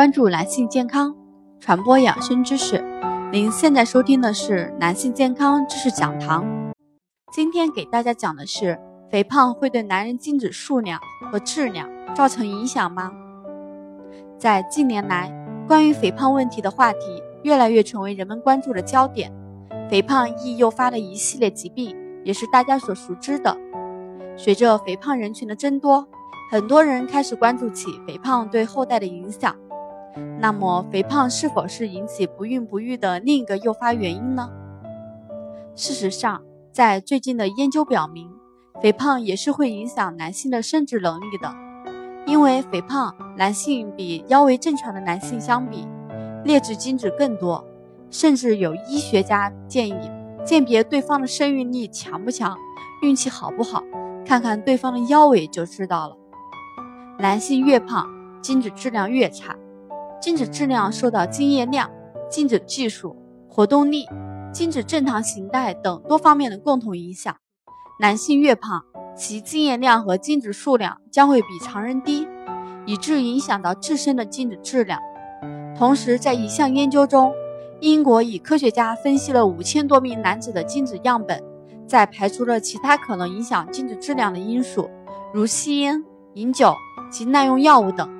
关注男性健康，传播养生知识。您现在收听的是男性健康知识讲堂。今天给大家讲的是，肥胖会对男人精子数量和质量造成影响吗？在近年来，关于肥胖问题的话题越来越成为人们关注的焦点。肥胖易诱发的一系列疾病，也是大家所熟知的。随着肥胖人群的增多，很多人开始关注起肥胖对后代的影响。那么，肥胖是否是引起不孕不育的另一个诱发原因呢？事实上，在最近的研究表明，肥胖也是会影响男性的生殖能力的。因为肥胖，男性比腰围正常的男性相比，劣质精子更多，甚至有医学家建议，鉴别对方的生育力强不强、运气好不好，看看对方的腰围就知道了。男性越胖，精子质量越差。精子质量受到精液量、精子技术、活动力、精子正常形态等多方面的共同影响。男性越胖，其精液量和精子数量将会比常人低，以致影响到自身的精子质量。同时，在一项研究中，英国以科学家分析了五千多名男子的精子样本，在排除了其他可能影响精子质量的因素，如吸烟、饮酒及滥用药物等。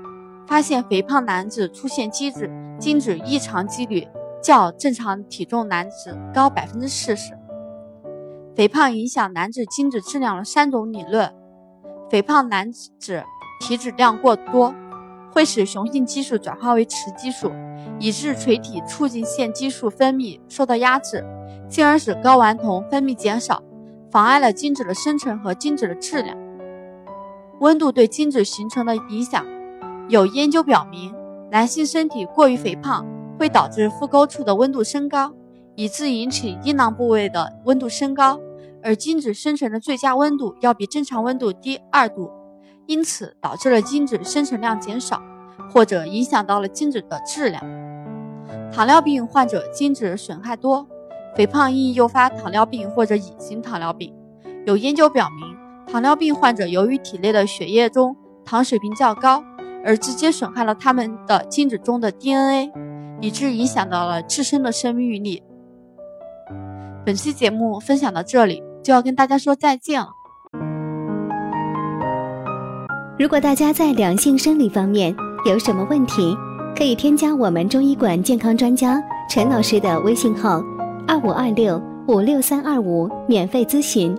发现肥胖男子出现精子精子异常几率较正常体重男子高百分之四十。肥胖影响男子精子质量的三种理论：肥胖男子体脂量过多，会使雄性激素转化为雌激素，以致垂体促进腺激素分泌受到压制，进而使睾丸酮分泌减少，妨碍了精子的生成和精子的质量。温度对精子形成的影响。有研究表明，男性身体过于肥胖会导致腹沟处的温度升高，以致引起阴囊部位的温度升高，而精子生成的最佳温度要比正常温度低二度，因此导致了精子生成量减少，或者影响到了精子的质量。糖尿病患者精子损害多，肥胖易诱发糖尿病或者乙型糖尿病。有研究表明，糖尿病患者由于体内的血液中糖水平较高。而直接损害了他们的精子中的 DNA，以致影响到了自身的生育力。本期节目分享到这里，就要跟大家说再见了。如果大家在两性生理方面有什么问题，可以添加我们中医馆健康专家陈老师的微信号：二五二六五六三二五，免费咨询。